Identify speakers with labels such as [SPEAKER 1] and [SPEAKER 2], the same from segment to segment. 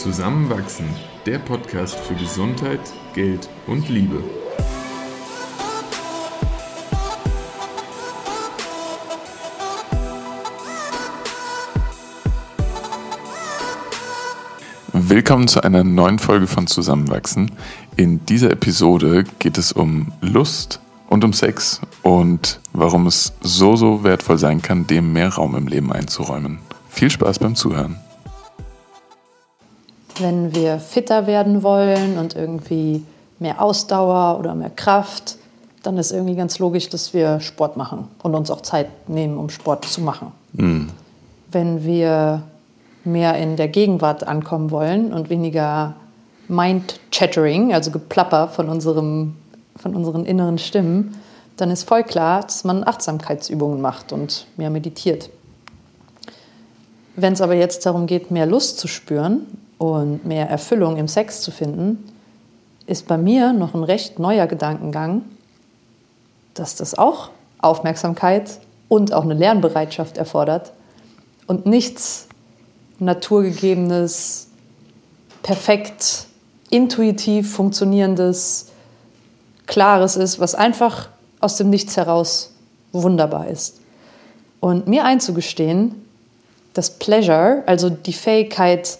[SPEAKER 1] Zusammenwachsen, der Podcast für Gesundheit, Geld und Liebe. Willkommen zu einer neuen Folge von Zusammenwachsen. In dieser Episode geht es um Lust und um Sex und warum es so, so wertvoll sein kann, dem mehr Raum im Leben einzuräumen. Viel Spaß beim Zuhören.
[SPEAKER 2] Wenn wir fitter werden wollen und irgendwie mehr Ausdauer oder mehr Kraft, dann ist irgendwie ganz logisch, dass wir Sport machen und uns auch Zeit nehmen, um Sport zu machen. Mhm. Wenn wir mehr in der Gegenwart ankommen wollen und weniger Mind-Chattering, also Geplapper von, unserem, von unseren inneren Stimmen, dann ist voll klar, dass man Achtsamkeitsübungen macht und mehr meditiert. Wenn es aber jetzt darum geht, mehr Lust zu spüren und mehr Erfüllung im Sex zu finden, ist bei mir noch ein recht neuer Gedankengang, dass das auch Aufmerksamkeit und auch eine Lernbereitschaft erfordert und nichts naturgegebenes, perfekt, intuitiv funktionierendes, klares ist, was einfach aus dem Nichts heraus wunderbar ist. Und mir einzugestehen, dass Pleasure, also die Fähigkeit,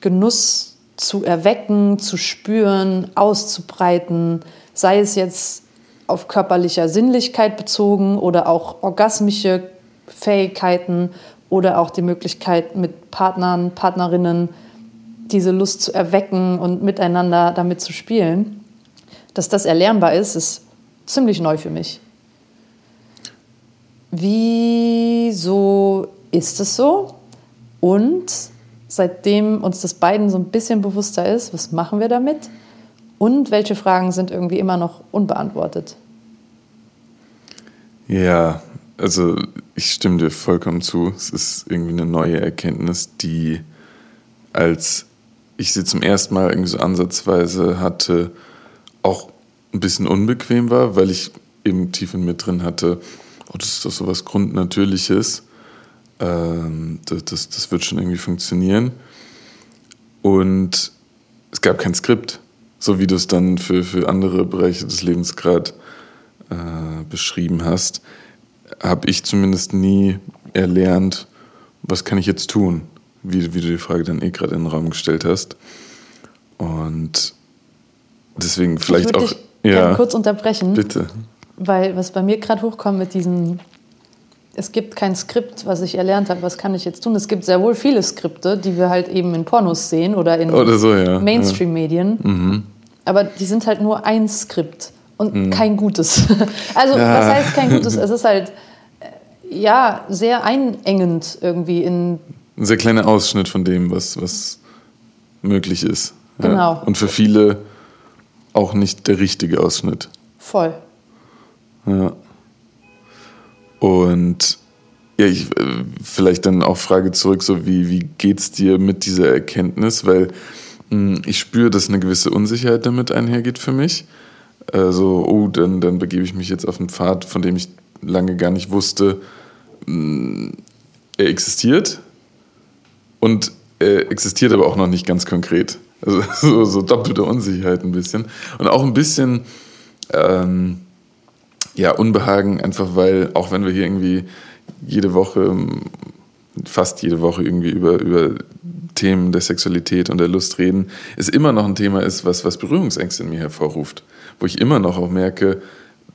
[SPEAKER 2] Genuss zu erwecken, zu spüren, auszubreiten, sei es jetzt auf körperlicher Sinnlichkeit bezogen oder auch orgasmische Fähigkeiten oder auch die Möglichkeit, mit Partnern, Partnerinnen diese Lust zu erwecken und miteinander damit zu spielen. Dass das erlernbar ist, ist ziemlich neu für mich. Wieso ist es so? Und seitdem uns das beiden so ein bisschen bewusster ist, was machen wir damit? Und welche Fragen sind irgendwie immer noch unbeantwortet?
[SPEAKER 1] Ja, also ich stimme dir vollkommen zu. Es ist irgendwie eine neue Erkenntnis, die als ich sie zum ersten Mal irgendwie so ansatzweise hatte, auch ein bisschen unbequem war, weil ich eben tief in mir drin hatte, oh, das ist doch so was Grundnatürliches. Ähm, das, das, das wird schon irgendwie funktionieren. Und es gab kein Skript, so wie du es dann für, für andere Bereiche des Lebens gerade äh, beschrieben hast habe ich zumindest nie erlernt, was kann ich jetzt tun, wie, wie du die Frage dann eh gerade in den Raum gestellt hast. Und deswegen vielleicht auch.
[SPEAKER 2] Ich ja, kurz unterbrechen.
[SPEAKER 1] Bitte.
[SPEAKER 2] Weil was bei mir gerade hochkommt mit diesen, es gibt kein Skript, was ich erlernt habe, was kann ich jetzt tun. Es gibt sehr wohl viele Skripte, die wir halt eben in Pornos sehen oder in
[SPEAKER 1] so, ja.
[SPEAKER 2] Mainstream-Medien. Ja. Mhm. Aber die sind halt nur ein Skript und mhm. kein gutes. also, ja. was heißt kein gutes? Es ist halt, äh, ja, sehr einengend irgendwie in.
[SPEAKER 1] Ein sehr kleiner Ausschnitt von dem, was, was möglich ist.
[SPEAKER 2] Genau. Ja.
[SPEAKER 1] Und für viele auch nicht der richtige Ausschnitt.
[SPEAKER 2] Voll.
[SPEAKER 1] Ja. Und ja, ich, äh, vielleicht dann auch Frage zurück, so wie, wie geht's dir mit dieser Erkenntnis? Weil mh, hm, ich spüre, dass eine gewisse Unsicherheit damit einhergeht für mich äh, so, oh, dann, dann begebe ich mich jetzt auf einen Pfad, von dem ich lange gar nicht wusste, mh, mm, er existiert und er existiert aber auch noch nicht ganz konkret. Also so, so doppelte Unsicherheit ein bisschen. Und auch ein bisschen ähm, ja, Unbehagen, einfach weil, auch wenn wir hier irgendwie jede Woche, fast jede Woche irgendwie über, über Themen der Sexualität und der Lust reden, es immer noch ein Thema ist, was, was Berührungsängste in mir hervorruft. Wo ich immer noch auch merke,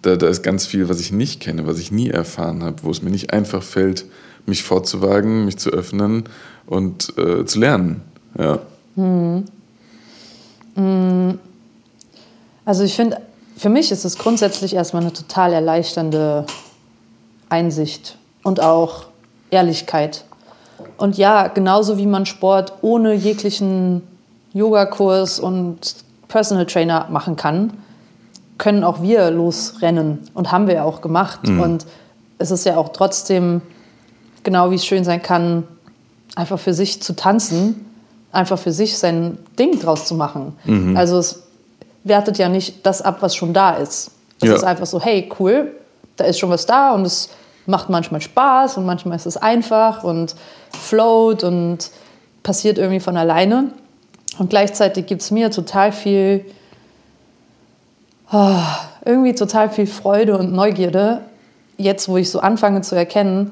[SPEAKER 1] da, da ist ganz viel, was ich nicht kenne, was ich nie erfahren habe, wo es mir nicht einfach fällt, mich vorzuwagen, mich zu öffnen und äh, zu lernen. Ja. Hm.
[SPEAKER 2] hm. Also ich finde, für mich ist es grundsätzlich erstmal eine total erleichternde Einsicht und auch Ehrlichkeit. Und ja, genauso wie man Sport ohne jeglichen Yogakurs und Personal Trainer machen kann, können auch wir losrennen und haben wir ja auch gemacht. Mhm. Und es ist ja auch trotzdem, genau wie es schön sein kann, einfach für sich zu tanzen, einfach für sich sein Ding draus zu machen. Mhm. Also es wertet ja nicht das ab, was schon da ist. Es ja. ist einfach so, hey, cool, da ist schon was da und es macht manchmal Spaß und manchmal ist es einfach und float und passiert irgendwie von alleine. Und gleichzeitig gibt es mir total viel, oh, irgendwie total viel Freude und Neugierde, jetzt wo ich so anfange zu erkennen,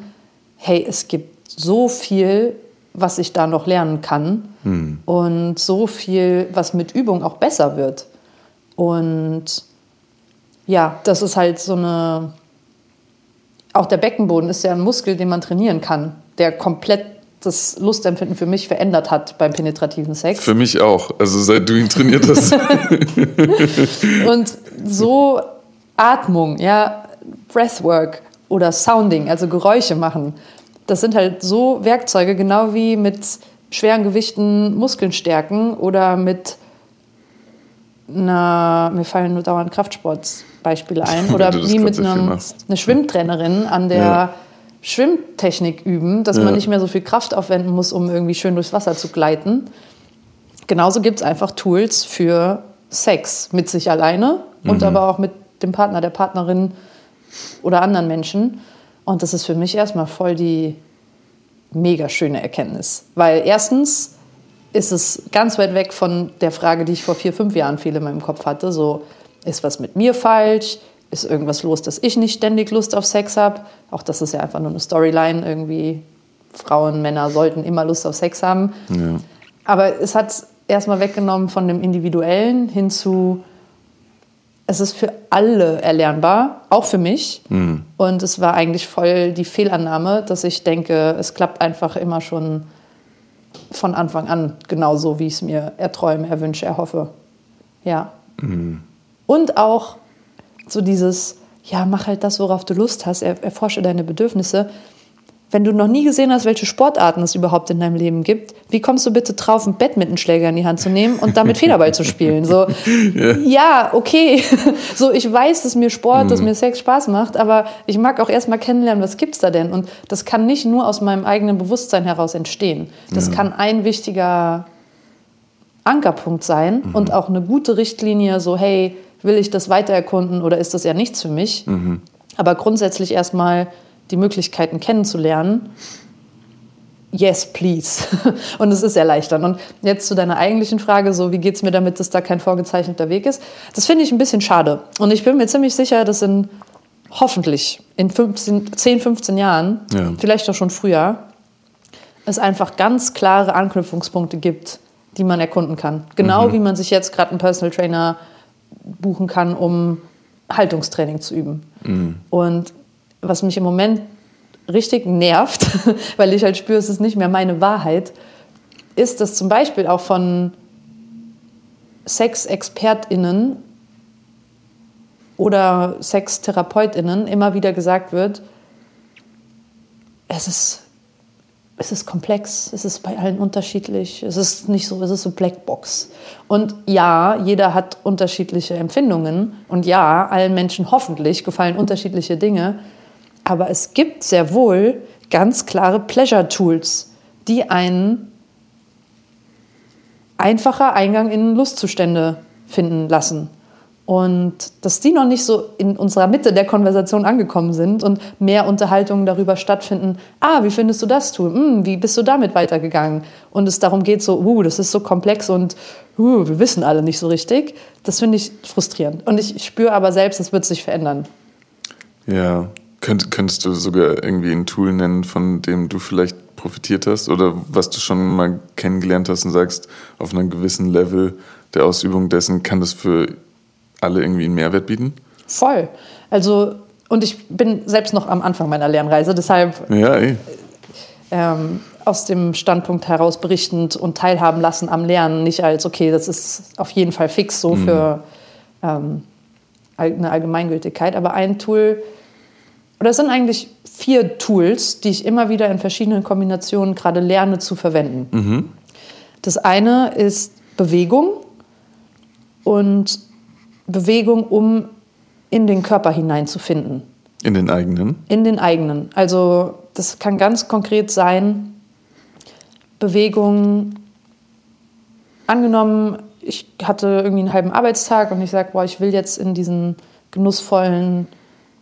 [SPEAKER 2] hey, es gibt so viel, was ich da noch lernen kann hm. und so viel, was mit Übung auch besser wird. Und ja, das ist halt so eine, auch der Beckenboden ist ja ein Muskel, den man trainieren kann, der komplett das Lustempfinden für mich verändert hat beim penetrativen Sex.
[SPEAKER 1] Für mich auch, also seit du ihn trainiert hast.
[SPEAKER 2] und so Atmung, ja, Breathwork oder Sounding, also Geräusche machen, das sind halt so Werkzeuge, genau wie mit schweren Gewichten Muskeln stärken oder mit einer, mir fallen nur dauernd Kraftsportbeispiele ein, oder wie mit einem, einer Schwimmtrainerin an der ja. Schwimmtechnik üben, dass ja. man nicht mehr so viel Kraft aufwenden muss, um irgendwie schön durchs Wasser zu gleiten. Genauso gibt es einfach Tools für Sex mit sich alleine mhm. und aber auch mit dem Partner, der Partnerin oder anderen Menschen. Und das ist für mich erstmal voll die mega schöne Erkenntnis. Weil erstens ist es ganz weit weg von der Frage, die ich vor vier, fünf Jahren viel in meinem Kopf hatte. So, ist was mit mir falsch? Ist irgendwas los, dass ich nicht ständig Lust auf Sex habe? Auch das ist ja einfach nur eine Storyline. Irgendwie Frauen, Männer sollten immer Lust auf Sex haben. Ja. Aber es hat erstmal weggenommen von dem Individuellen hin zu, es ist für alle erlernbar, auch für mich. Mhm. Und es war eigentlich voll die Fehlannahme, dass ich denke, es klappt einfach immer schon von Anfang an genauso, wie ich es mir erträume, erwünsche, erhoffe. Ja. Mhm. Und auch so dieses, ja, mach halt das, worauf du Lust hast, erforsche deine Bedürfnisse wenn du noch nie gesehen hast, welche Sportarten es überhaupt in deinem Leben gibt, wie kommst du bitte drauf, einen Badmintonschläger in die Hand zu nehmen und damit Federball zu spielen? So, ja. ja, okay. So, ich weiß, dass mir Sport, mhm. dass mir Sex Spaß macht, aber ich mag auch erstmal kennenlernen, was gibt's da denn? Und das kann nicht nur aus meinem eigenen Bewusstsein heraus entstehen. Das ja. kann ein wichtiger Ankerpunkt sein mhm. und auch eine gute Richtlinie, so, hey, will ich das weiter erkunden oder ist das ja nichts für mich? Mhm. Aber grundsätzlich erstmal die Möglichkeiten kennenzulernen, yes, please. Und es ist erleichtern. Und jetzt zu deiner eigentlichen Frage, so wie geht es mir damit, dass da kein vorgezeichneter Weg ist? Das finde ich ein bisschen schade. Und ich bin mir ziemlich sicher, dass in hoffentlich in 15, 10, 15 Jahren, ja. vielleicht auch schon früher, es einfach ganz klare Anknüpfungspunkte gibt, die man erkunden kann. Genau mhm. wie man sich jetzt gerade einen Personal Trainer buchen kann, um Haltungstraining zu üben. Mhm. Und was mich im Moment richtig nervt, weil ich halt spüre, es ist nicht mehr meine Wahrheit, ist, dass zum Beispiel auch von Sexexpertinnen oder Sextherapeutinnen immer wieder gesagt wird, es ist, es ist komplex, es ist bei allen unterschiedlich, es ist nicht so, es ist so Blackbox. Und ja, jeder hat unterschiedliche Empfindungen und ja, allen Menschen hoffentlich gefallen unterschiedliche Dinge. Aber es gibt sehr wohl ganz klare Pleasure-Tools, die einen einfacher Eingang in Lustzustände finden lassen. Und dass die noch nicht so in unserer Mitte der Konversation angekommen sind und mehr Unterhaltungen darüber stattfinden, ah, wie findest du das Tool? Hm, wie bist du damit weitergegangen? Und es darum geht so, uh, das ist so komplex und uh, wir wissen alle nicht so richtig. Das finde ich frustrierend. Und ich spüre aber selbst, es wird sich verändern.
[SPEAKER 1] Ja, Könnt, könntest du sogar irgendwie ein Tool nennen, von dem du vielleicht profitiert hast oder was du schon mal kennengelernt hast und sagst, auf einem gewissen Level der Ausübung dessen kann das für alle irgendwie einen Mehrwert bieten?
[SPEAKER 2] Voll. Also, und ich bin selbst noch am Anfang meiner Lernreise, deshalb ja, eh. ähm, aus dem Standpunkt heraus berichtend und teilhaben lassen am Lernen, nicht als, okay, das ist auf jeden Fall fix so mhm. für ähm, eine Allgemeingültigkeit, aber ein Tool, oder es sind eigentlich vier Tools, die ich immer wieder in verschiedenen Kombinationen gerade lerne zu verwenden. Mhm. Das eine ist Bewegung und Bewegung, um in den Körper hineinzufinden.
[SPEAKER 1] In den eigenen?
[SPEAKER 2] In den eigenen. Also das kann ganz konkret sein, Bewegung, angenommen, ich hatte irgendwie einen halben Arbeitstag und ich sage, boah, ich will jetzt in diesen genussvollen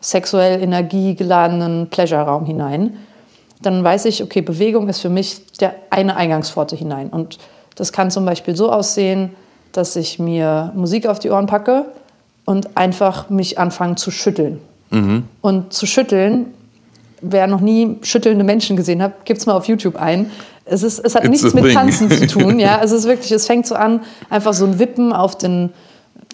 [SPEAKER 2] sexuell energiegeladenen Pleasure-Raum hinein, dann weiß ich, okay, Bewegung ist für mich der eine Eingangspforte hinein. Und Das kann zum Beispiel so aussehen, dass ich mir Musik auf die Ohren packe und einfach mich anfange zu schütteln. Und zu schütteln, wer noch nie schüttelnde Menschen gesehen hat, gibt es mal auf YouTube ein. Es, ist, es hat
[SPEAKER 1] It's
[SPEAKER 2] nichts mit. Tanzen zu tun. Ja? Es ist wirklich, es fängt so an, einfach so ein Wippen auf den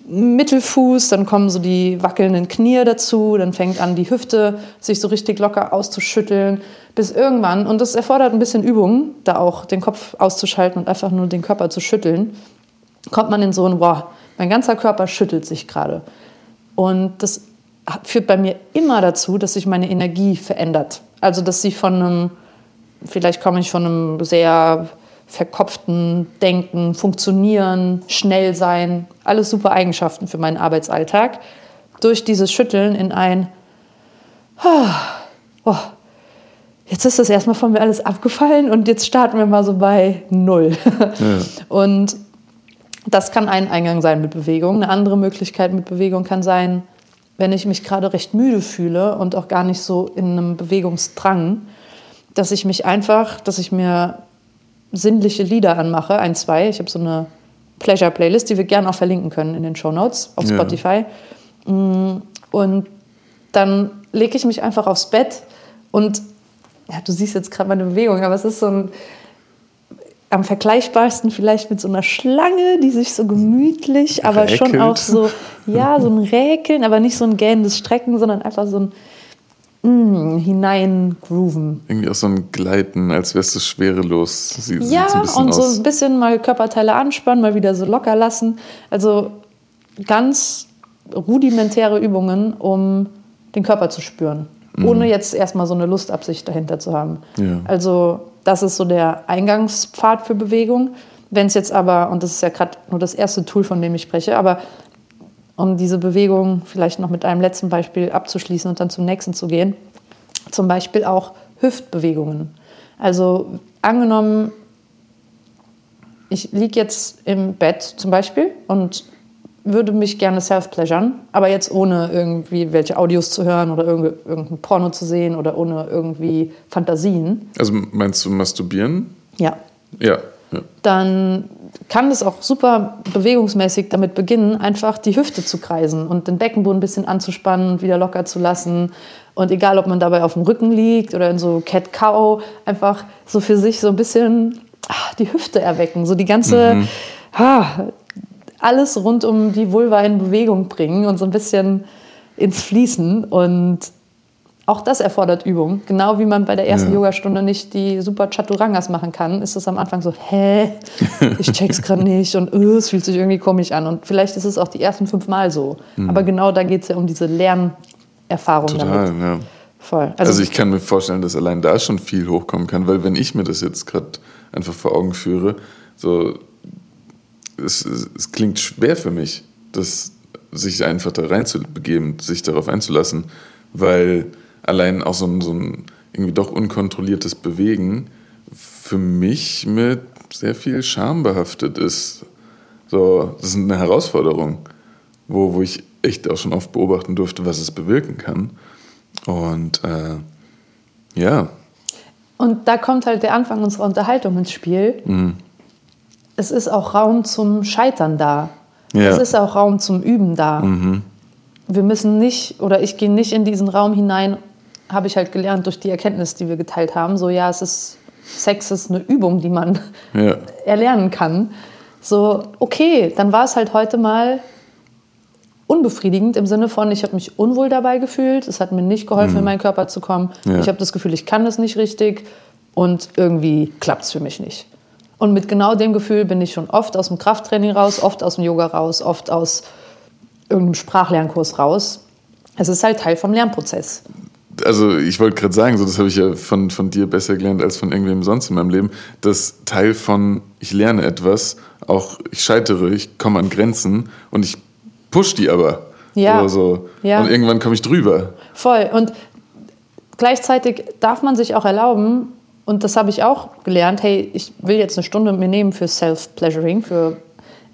[SPEAKER 2] Mittelfuß, dann kommen so die wackelnden Knie dazu, dann fängt an die Hüfte sich so richtig locker auszuschütteln, bis irgendwann, und das erfordert ein bisschen Übung, da auch den Kopf auszuschalten und einfach nur den Körper zu schütteln, kommt man in so ein, wow, mein ganzer Körper schüttelt sich gerade. Und das führt bei mir immer dazu, dass sich meine Energie verändert. Also, dass sie von einem, vielleicht komme ich von einem sehr verkopften Denken, Funktionieren, schnell sein, alles super Eigenschaften für meinen Arbeitsalltag, durch dieses Schütteln in ein, oh, jetzt ist das erstmal von mir alles abgefallen und jetzt starten wir mal so bei Null. Und das kann ein Eingang sein mit Bewegung. Eine andere Möglichkeit mit Bewegung kann sein, wenn ich mich gerade recht müde fühle und auch gar nicht so in einem Bewegungsdrang, dass ich mich einfach, dass ich mir sinnliche Lieder anmache, ein, zwei. Ich habe so eine Pleasure-Playlist, die wir gerne auch verlinken können in den Show Notes auf
[SPEAKER 1] Ja.
[SPEAKER 2] Spotify. Mm, Und dann lege ich mich einfach aufs Bett und ja, du siehst jetzt gerade meine Bewegung, aber es ist so ein am vergleichbarsten vielleicht mit so einer Schlange, die sich so gemütlich, aber schon
[SPEAKER 1] Räkelt.
[SPEAKER 2] auch so, ja, so ein Räkeln, aber nicht so ein gähnendes Strecken, sondern einfach so ein mm, hineingrooven.
[SPEAKER 1] Irgendwie auch so ein Gleiten, als wärst du schwerelos. Sieht,
[SPEAKER 2] Ja,
[SPEAKER 1] so
[SPEAKER 2] und so ein bisschen mal Körperteile anspannen, mal wieder so locker lassen. Also ganz rudimentäre Übungen, um den Körper zu spüren, ohne jetzt erstmal so eine Lustabsicht dahinter zu haben.
[SPEAKER 1] Ja.
[SPEAKER 2] Also das ist so der Eingangspfad für Bewegung. Wenn es jetzt aber, und das ist ja gerade nur das erste Tool, von dem ich spreche, aber um diese Bewegung vielleicht noch mit einem letzten Beispiel abzuschließen und dann zum nächsten zu gehen, zum Beispiel auch Hüftbewegungen. Also angenommen, ich liege jetzt im Bett zum Beispiel und würde mich gerne self-pleasuren, aber jetzt ohne irgendwie welche Audios zu hören oder irgende- irgendein Porno zu sehen oder ohne irgendwie Fantasien.
[SPEAKER 1] Also meinst du masturbieren?
[SPEAKER 2] Ja,
[SPEAKER 1] Ja. Ja.
[SPEAKER 2] dann kann es auch super bewegungsmäßig damit beginnen, einfach die Hüfte zu kreisen und den Beckenboden ein bisschen anzuspannen und wieder locker zu lassen. Und egal, ob man dabei auf dem Rücken liegt oder in so Cat-Cow, einfach so für sich so ein bisschen ah, die Hüfte erwecken, so die ganze, ah, alles rund um die Vulva in Bewegung bringen und so ein bisschen ins Fließen. Und auch das erfordert Übung. Genau wie man bei der ersten
[SPEAKER 1] Ja.
[SPEAKER 2] Yogastunde nicht die super Chaturangas machen kann, ist es am Anfang so, hä, ich check's gerade nicht und äh, es fühlt sich irgendwie komisch an. Und vielleicht ist es auch die ersten fünf Mal so. Aber genau da geht es ja um diese Lernerfahrung
[SPEAKER 1] Total,
[SPEAKER 2] damit.
[SPEAKER 1] ja.
[SPEAKER 2] Voll.
[SPEAKER 1] Also, ich kann mir vorstellen, dass allein da schon viel hochkommen kann, weil wenn ich mir das jetzt gerade einfach vor Augen führe, so es, es, es klingt schwer für mich, das sich einfach da reinzubegeben, sich darauf einzulassen, weil allein auch so ein, so ein irgendwie doch unkontrolliertes Bewegen für mich mit sehr viel Scham behaftet ist. So, das ist eine Herausforderung, wo, wo ich echt auch schon oft beobachten durfte, was es bewirken kann. Und äh, ja,
[SPEAKER 2] Und da kommt halt der Anfang unserer Unterhaltung ins Spiel.
[SPEAKER 1] Mhm.
[SPEAKER 2] Es ist auch Raum zum Scheitern da.
[SPEAKER 1] Ja. Mhm.
[SPEAKER 2] Es ist auch Raum zum Üben da. Wir müssen nicht, oder ich gehe nicht in diesen Raum hinein, habe ich halt gelernt durch die Erkenntnis, die wir geteilt haben. So, ja, es ist, Sex ist eine Übung, die man
[SPEAKER 1] ja,
[SPEAKER 2] erlernen kann. So, okay, dann war es halt heute mal unbefriedigend im Sinne von, ich habe mich unwohl dabei gefühlt, es hat mir nicht geholfen, in meinen Körper zu kommen.
[SPEAKER 1] Ja.
[SPEAKER 2] Ich habe das Gefühl, ich kann das nicht richtig und irgendwie klappt es für mich nicht. Und mit genau dem Gefühl bin ich schon oft aus dem Krafttraining raus, oft aus dem Yoga raus, oft aus irgendeinem Sprachlernkurs raus. Es ist halt Teil vom Lernprozess.
[SPEAKER 1] Also ich wollte gerade sagen, so das habe ich ja von, von dir besser gelernt als von irgendwem sonst in meinem Leben, dass Teil von ich lerne etwas, auch ich scheitere, ich komme an Grenzen und ich push die aber.
[SPEAKER 2] Ja.
[SPEAKER 1] So.
[SPEAKER 2] Ja.
[SPEAKER 1] Und irgendwann komme ich drüber.
[SPEAKER 2] Voll. Und gleichzeitig darf man sich auch erlauben, und das habe ich auch gelernt, hey, ich will jetzt eine Stunde mir nehmen für Self-Pleasuring, für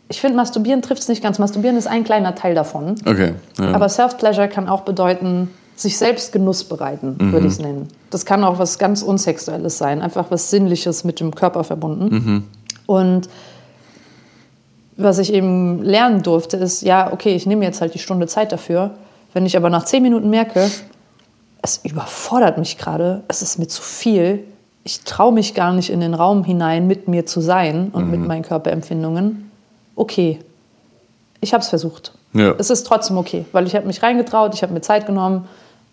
[SPEAKER 2] ich finde, Masturbieren trifft es nicht ganz. Masturbieren ist ein kleiner Teil davon.
[SPEAKER 1] Okay. Ja.
[SPEAKER 2] Aber Self-Pleasure kann auch bedeuten, sich selbst Genuss bereiten, würde ich es nennen. Das kann auch was ganz Unsexuelles sein, einfach was Sinnliches mit dem Körper verbunden. Und was ich eben lernen durfte, ist, ja, okay, ich nehme jetzt halt die Stunde Zeit dafür. Wenn ich aber nach zehn Minuten merke, es überfordert mich gerade, es ist mir zu viel, ich traue mich gar nicht in den Raum hinein, mit mir zu sein und mhm. mit meinen Körperempfindungen, okay, ich habe es versucht. Ja. Es ist trotzdem okay, weil ich habe mich reingetraut, ich habe mir Zeit genommen,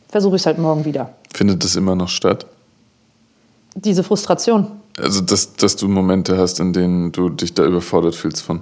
[SPEAKER 2] versuche ich es halt morgen wieder.
[SPEAKER 1] Findet das immer noch statt?
[SPEAKER 2] Diese Frustration.
[SPEAKER 1] Also, dass, dass du Momente hast, in denen du dich da überfordert fühlst von.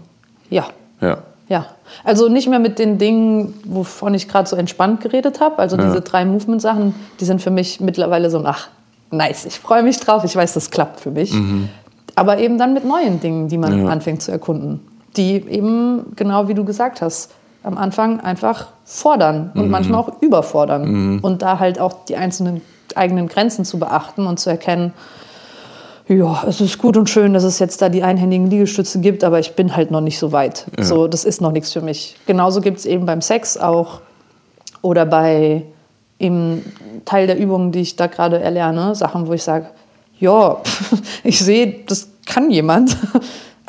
[SPEAKER 2] Ja.
[SPEAKER 1] Ja.
[SPEAKER 2] Ja. Also nicht mehr mit den Dingen, wovon ich gerade so entspannt geredet habe. Also ja. diese drei Movement-Sachen, die sind für mich mittlerweile so, ach, nice, ich freue mich drauf, ich weiß, das klappt für mich. Mhm. Aber eben dann mit neuen Dingen, die man ja. anfängt zu erkunden. Die eben, genau wie du gesagt hast, am Anfang einfach fordern und mhm. manchmal auch überfordern. Mhm. Und da halt auch die einzelnen eigenen Grenzen zu beachten und zu erkennen, ja, es ist gut und schön, dass es jetzt da die einhändigen Liegestütze gibt, aber ich bin halt noch nicht so weit. Ja. So, das ist noch nichts für mich. Genauso gibt es eben beim Sex auch oder bei im Teil der Übungen, die ich da gerade erlerne, Sachen, wo ich sage, ja, ich sehe, das kann jemand,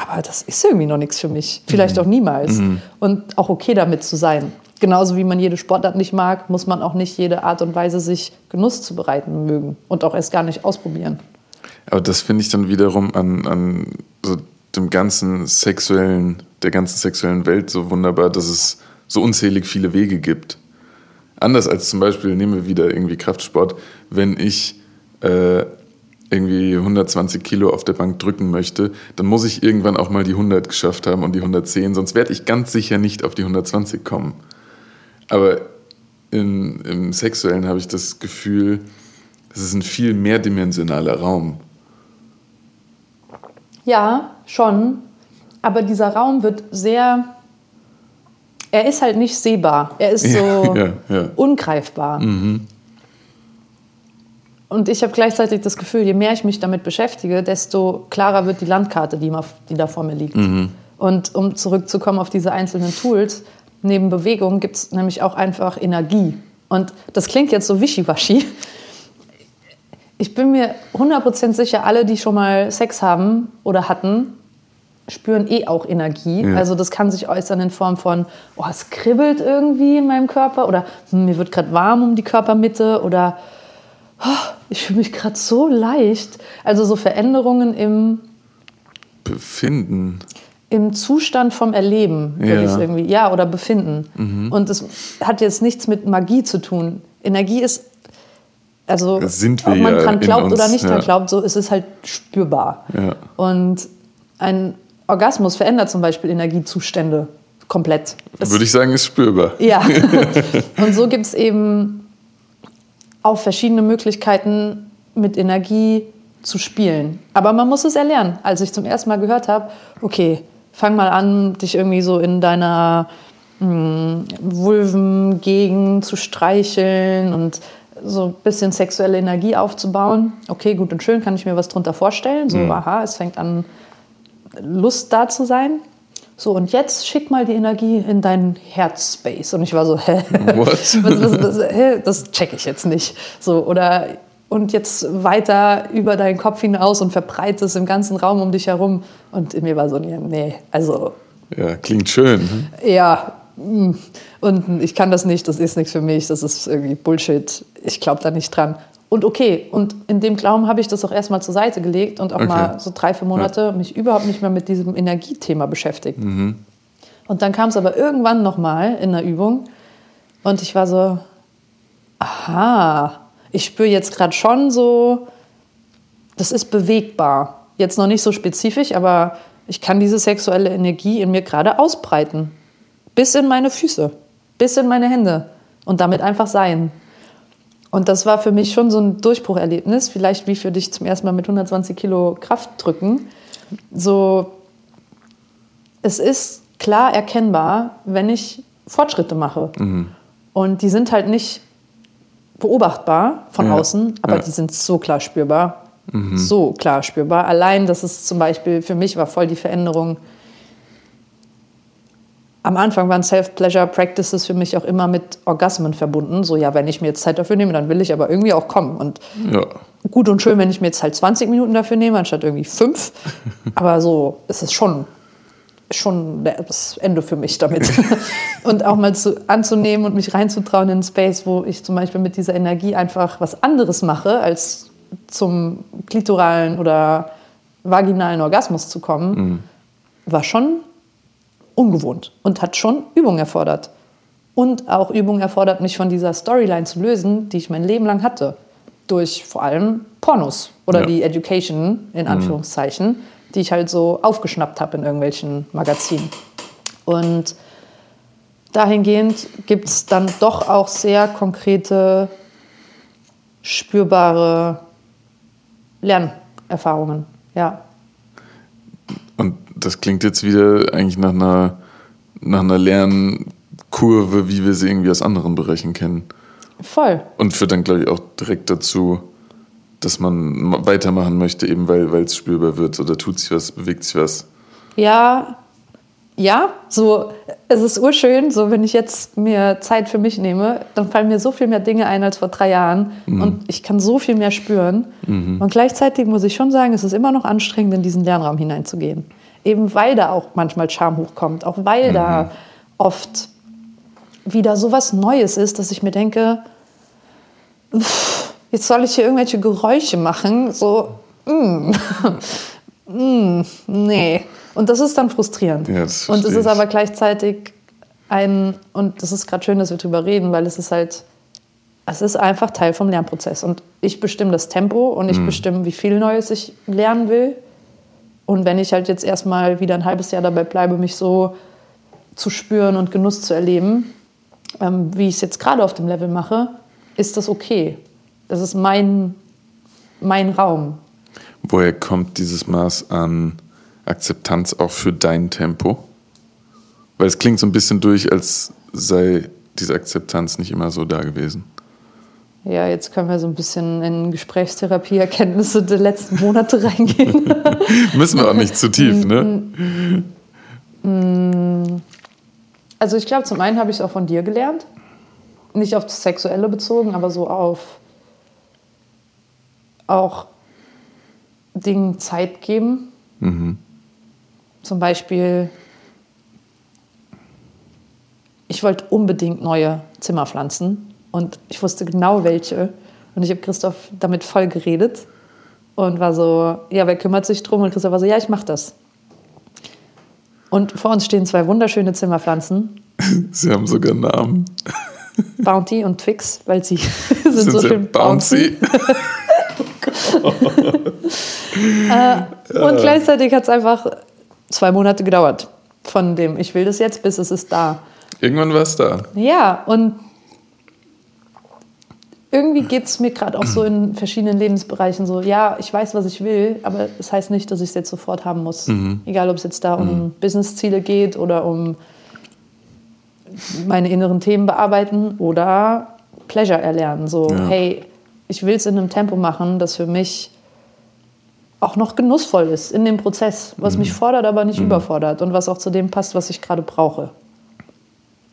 [SPEAKER 2] aber das ist irgendwie noch nichts für mich. Vielleicht mhm. auch niemals. Mhm. Und auch okay damit zu sein. Genauso wie man jede Sportart nicht mag, muss man auch nicht jede Art und Weise sich Genuss zu bereiten mögen und auch erst gar nicht ausprobieren.
[SPEAKER 1] Aber das finde ich dann wiederum an, an so dem ganzen sexuellen, der ganzen sexuellen Welt so wunderbar, dass es so unzählig viele Wege gibt. Anders als zum Beispiel, nehmen wir wieder irgendwie Kraftsport, wenn ich äh, irgendwie 120 Kilo auf der Bank drücken möchte, dann muss ich irgendwann auch mal die 100 geschafft haben und die 110, sonst werde ich ganz sicher nicht auf die 120 kommen. Aber in, im Sexuellen habe ich das Gefühl, es ist ein viel mehrdimensionaler Raum.
[SPEAKER 2] Ja, schon. Aber dieser Raum wird sehr. Er ist halt nicht sehbar. Er ist so ja, ja. ungreifbar. Mhm. Und ich habe gleichzeitig das Gefühl, je mehr ich mich damit beschäftige, desto klarer wird die Landkarte, die, die da vor mir liegt. Mhm. Und um zurückzukommen auf diese einzelnen Tools, neben Bewegung gibt es nämlich auch einfach Energie. Und das klingt jetzt so wischiwaschi, ich bin mir 100% sicher, alle, die schon mal Sex haben oder hatten, spüren eh auch Energie. Ja. Also das kann sich äußern in Form von, oh, es kribbelt irgendwie in meinem Körper oder hm, mir wird gerade warm um die Körpermitte oder oh, ich fühle mich gerade so leicht. Also so Veränderungen im
[SPEAKER 1] Befinden.
[SPEAKER 2] Im Zustand vom Erleben, würde ja. ich irgendwie, ja, oder Befinden. Mhm. Und es hat jetzt nichts mit Magie zu tun. Energie ist also
[SPEAKER 1] ob
[SPEAKER 2] man dran glaubt oder nicht ja. dran glaubt, so ist es halt spürbar. Ja. Und ein Orgasmus verändert zum Beispiel Energiezustände komplett.
[SPEAKER 1] Das Würde ich sagen, ist spürbar.
[SPEAKER 2] Ja. Und so gibt es eben auch verschiedene Möglichkeiten, mit Energie zu spielen. Aber man muss es erlernen. Als ich zum ersten Mal gehört habe, okay, fang mal an, dich irgendwie so in deiner hm, Vulvengegend zu streicheln und so ein bisschen sexuelle Energie aufzubauen. Okay, gut und schön, kann ich mir was drunter vorstellen. So, mhm. aha, es fängt an, Lust da zu sein. So, und jetzt schick mal die Energie in deinen Herzspace. Und ich war so, hä? Was? was, was hä? Das check ich jetzt nicht. So, oder und jetzt weiter über deinen Kopf hinaus und verbreite es im ganzen Raum um dich herum. Und in mir war so, nee, also.
[SPEAKER 1] Ja, klingt schön. Hm?
[SPEAKER 2] Ja, mm. und ich kann das nicht, das ist nichts für mich, das ist irgendwie Bullshit, ich glaube da nicht dran. Und okay, und in dem Glauben habe ich das auch erstmal zur Seite gelegt und auch okay. mal so drei, vier Monate ja. mich überhaupt nicht mehr mit diesem Energiethema beschäftigt. Mhm. Und dann kam es aber irgendwann nochmal in der Übung und ich war so, aha, ich spüre jetzt gerade schon so, das ist bewegbar. Jetzt noch nicht so spezifisch, aber ich kann diese sexuelle Energie in mir gerade ausbreiten. Bis in meine Füße, bis in meine Hände und damit einfach sein. Und das war für mich schon so ein Durchbrucherlebnis, vielleicht wie für dich zum ersten Mal mit 120 Kilo Kraft drücken. So, es ist klar erkennbar, wenn ich Fortschritte mache. Mhm. Und die sind halt nicht beobachtbar von ja. außen, aber ja. die sind so klar spürbar. Mhm. So klar spürbar. Allein, dass es zum Beispiel für mich war voll die Veränderung. Am Anfang waren Self-Pleasure-Practices für mich auch immer mit Orgasmen verbunden. So, ja, wenn ich mir jetzt Zeit dafür nehme, dann will ich aber irgendwie auch kommen. Und ja. gut und schön, wenn ich mir jetzt halt 20 Minuten dafür nehme, anstatt irgendwie fünf. aber so ist es schon schon das Ende für mich damit. und auch mal zu, anzunehmen und mich reinzutrauen in einen Space, wo ich zum Beispiel mit dieser Energie einfach was anderes mache, als zum klitoralen oder vaginalen Orgasmus zu kommen, mhm. war schon ungewohnt und hat schon Übung erfordert. Und auch Übung erfordert, mich von dieser Storyline zu lösen, die ich mein Leben lang hatte. Durch vor allem Pornos oder ja. die Education in mhm. Anführungszeichen. Mhm die ich halt so aufgeschnappt habe in irgendwelchen Magazinen. Und dahingehend gibt es dann doch auch sehr konkrete, spürbare Lernerfahrungen. Ja.
[SPEAKER 1] Das klingt jetzt wieder eigentlich nach einer, nach einer Lernkurve, wie wir sie irgendwie aus anderen Bereichen kennen.
[SPEAKER 2] Voll.
[SPEAKER 1] Und führt dann, glaube ich, auch direkt dazu, dass man weitermachen möchte, eben weil es spürbar wird oder tut sich was, bewegt sich was.
[SPEAKER 2] Ja, ja, so, es ist urschön, so wenn ich jetzt mir Zeit für mich nehme, dann fallen mir so viel mehr Dinge ein als vor drei Jahren mhm. und ich kann so viel mehr spüren. Mhm. Und gleichzeitig muss ich schon sagen, es ist immer noch anstrengend, in diesen Lernraum hineinzugehen. Eben weil da auch manchmal Charme hochkommt, auch weil mhm. da oft wieder so was Neues ist, dass ich mir denke, pff, jetzt soll ich hier irgendwelche Geräusche machen, so, mm, mm, nee. Und das ist dann frustrierend. Ja, und es ist aber gleichzeitig ein, und das ist gerade schön, dass wir drüber reden, weil es ist halt, es ist einfach Teil vom Lernprozess. Und ich bestimme das Tempo und ich mm. bestimme, wie viel Neues ich lernen will. Und wenn ich halt jetzt erstmal wieder ein halbes Jahr dabei bleibe, mich so zu spüren und Genuss zu erleben, ähm, wie ich es jetzt gerade auf dem Level mache, ist das okay. Das ist mein, mein Raum.
[SPEAKER 1] Woher kommt dieses Maß an Akzeptanz auch für dein Tempo? Weil es klingt so ein bisschen durch, als sei diese Akzeptanz nicht immer so da gewesen.
[SPEAKER 2] Ja, jetzt können wir so ein bisschen in Gesprächstherapie-Erkenntnisse der letzten Monate reingehen.
[SPEAKER 1] Müssen wir auch nicht zu tief, ne?
[SPEAKER 2] Also ich glaube, zum einen habe ich es auch von dir gelernt. Nicht auf das Sexuelle bezogen, aber so auf auch Dingen Zeit geben. Mhm. Zum Beispiel, ich wollte unbedingt neue Zimmer pflanzen und ich wusste genau welche. Und ich habe Christoph damit voll geredet und war so, ja, wer kümmert sich drum? Und Christoph war so, ja, ich mache das. Und vor uns stehen zwei wunderschöne Zimmerpflanzen.
[SPEAKER 1] Sie haben sogar Namen.
[SPEAKER 2] Bounty und Twix, weil sie sind, sind so schön bouncy. bouncy. äh, und gleichzeitig hat es einfach zwei Monate gedauert. Von dem, ich will das jetzt, bis es ist da.
[SPEAKER 1] Irgendwann war es da.
[SPEAKER 2] Ja, und irgendwie geht es mir gerade auch so in verschiedenen Lebensbereichen so, ja, ich weiß, was ich will, aber das heißt nicht, dass ich es jetzt sofort haben muss. Mhm. Egal, ob es jetzt da um mhm. Businessziele geht oder um meine inneren Themen bearbeiten oder Pleasure erlernen. So, ja. hey, ich will es in einem Tempo machen, das für mich auch noch genussvoll ist in dem Prozess, was mhm. mich fordert, aber nicht mhm. überfordert und was auch zu dem passt, was ich gerade brauche.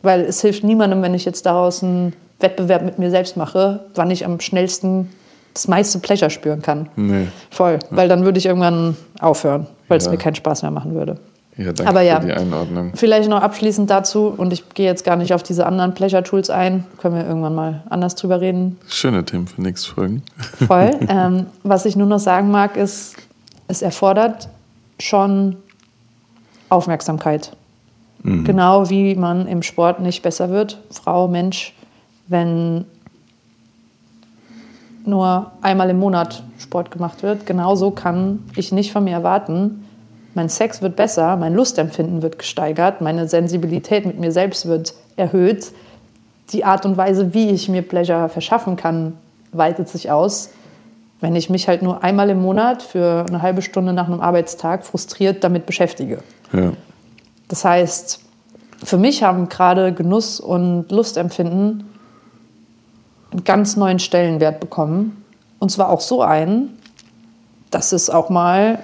[SPEAKER 2] Weil es hilft niemandem, wenn ich jetzt daraus einen Wettbewerb mit mir selbst mache, wann ich am schnellsten das meiste Pleasure spüren kann. Nee. Voll, weil dann würde ich irgendwann aufhören, weil es ja. mir keinen Spaß mehr machen würde.
[SPEAKER 1] Ja, danke Aber ja, für die Einordnung.
[SPEAKER 2] Vielleicht noch abschließend dazu, und ich gehe jetzt gar nicht auf diese anderen Pleasure-Tools ein, können wir irgendwann mal anders drüber reden.
[SPEAKER 1] Schöne Themen für nächste Folgen.
[SPEAKER 2] Voll. Ähm, was ich nur noch sagen mag, ist, es erfordert schon Aufmerksamkeit. Mhm. Genau wie man im Sport nicht besser wird, Frau, Mensch, wenn nur einmal im Monat Sport gemacht wird. Genauso kann ich nicht von mir erwarten, mein Sex wird besser, mein Lustempfinden wird gesteigert, meine Sensibilität mit mir selbst wird erhöht. Die Art und Weise, wie ich mir Pleasure verschaffen kann, weitet sich aus. Wenn ich mich halt nur einmal im Monat für eine halbe Stunde nach einem Arbeitstag frustriert damit beschäftige. Ja. Das heißt, für mich haben gerade Genuss und Lustempfinden einen ganz neuen Stellenwert bekommen. Und zwar auch so einen, dass es auch mal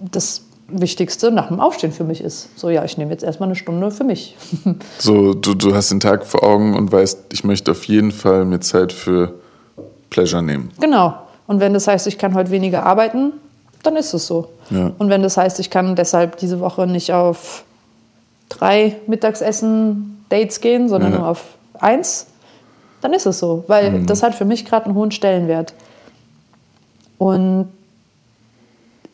[SPEAKER 2] das Wichtigste nach dem Aufstehen für mich ist. So, ja, ich nehme jetzt erstmal eine Stunde für mich.
[SPEAKER 1] so, du, du hast den Tag vor Augen und weißt, ich möchte auf jeden Fall mir Zeit für Pleasure nehmen.
[SPEAKER 2] Genau. Und wenn das heißt, ich kann heute weniger arbeiten, dann ist es so.
[SPEAKER 1] Ja.
[SPEAKER 2] Und wenn das heißt, ich kann deshalb diese Woche nicht auf drei Mittagessen-Dates gehen, sondern
[SPEAKER 1] Ja.
[SPEAKER 2] nur auf eins, dann ist es so. Weil das hat für mich gerade einen hohen Stellenwert. Und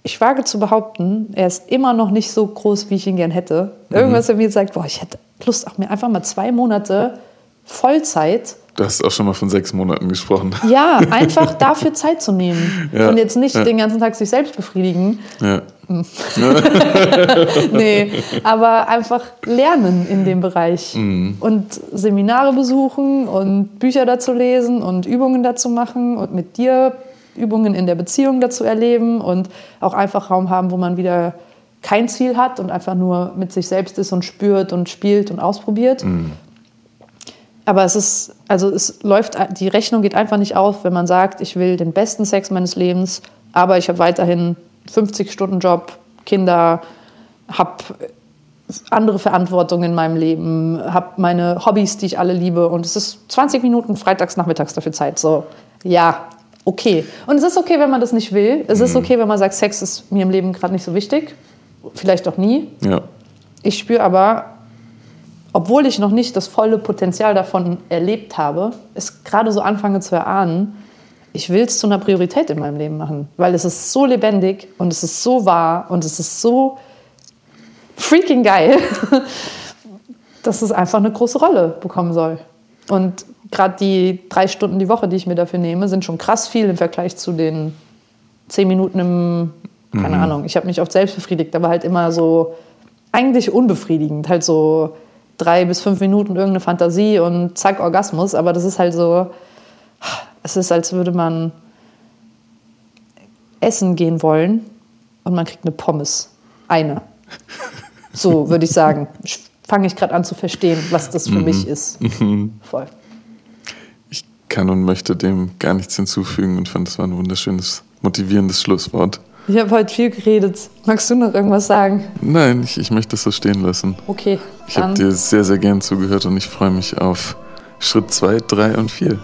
[SPEAKER 2] ich wage zu behaupten, er ist immer noch nicht so groß, wie ich ihn gern hätte. Irgendwas in mir sagt, boah, ich hätte Lust, auch mir einfach mal zwei Monate Vollzeit
[SPEAKER 1] Du hast auch schon mal von sechs Monaten gesprochen.
[SPEAKER 2] ja, einfach dafür Zeit zu nehmen.
[SPEAKER 1] Ja,
[SPEAKER 2] Und jetzt nicht
[SPEAKER 1] ja.
[SPEAKER 2] den ganzen Tag sich selbst befriedigen.
[SPEAKER 1] Ja.
[SPEAKER 2] Nee, aber einfach lernen in dem Bereich. Und Seminare besuchen und Bücher dazu lesen und Übungen dazu machen und mit dir Übungen in der Beziehung dazu erleben und auch einfach Raum haben, wo man wieder kein Ziel hat und einfach nur mit sich selbst ist und spürt und spielt und ausprobiert. Aber es ist, also es läuft, die Rechnung geht einfach nicht auf, wenn man sagt, ich will den besten Sex meines Lebens, aber ich habe weiterhin 50-Stunden-Job, Kinder, habe andere Verantwortungen in meinem Leben, habe meine Hobbys, die ich alle liebe und es ist 20 Minuten freitags, nachmittags dafür Zeit. So, ja, okay. Und es ist okay, wenn man das nicht will. Es ist okay, wenn man sagt, Sex ist mir im Leben gerade nicht so wichtig. Vielleicht auch nie.
[SPEAKER 1] Ja.
[SPEAKER 2] Ich spüre aber, obwohl ich noch nicht das volle Potenzial davon erlebt habe, es gerade so anfange zu erahnen, ich will es zu einer Priorität in meinem Leben machen, weil es ist so lebendig und es ist so wahr und es ist so freaking geil, dass es einfach eine große Rolle bekommen soll. Und gerade die drei Stunden die Woche, die ich mir dafür nehme, sind schon krass viel im Vergleich zu den zehn Minuten im, keine Ahnung, ich habe mich oft selbst befriedigt, aber halt immer so eigentlich unbefriedigend, halt so drei bis fünf Minuten irgendeine Fantasie und zack, Orgasmus, aber das ist halt so, es ist, als würde man essen gehen wollen und man kriegt eine Pommes. Eine. So würde ich sagen. Fange ich gerade an zu verstehen, was das für mich ist. Voll.
[SPEAKER 1] Ich kann und möchte dem gar nichts hinzufügen und fand, das war ein wunderschönes, motivierendes Schlusswort.
[SPEAKER 2] Ich habe heute viel geredet. Magst du noch irgendwas sagen?
[SPEAKER 1] Nein, ich, ich möchte das so stehen lassen.
[SPEAKER 2] Okay,
[SPEAKER 1] Ich habe dir sehr, sehr gern zugehört und ich freue mich auf Schritt 2, 3 und 4.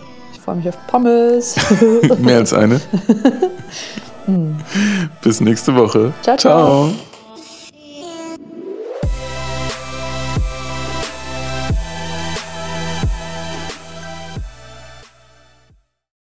[SPEAKER 2] ich freue mich auf Pommes.
[SPEAKER 1] Mehr als eine. Bis nächste Woche.
[SPEAKER 2] Ciao, ciao.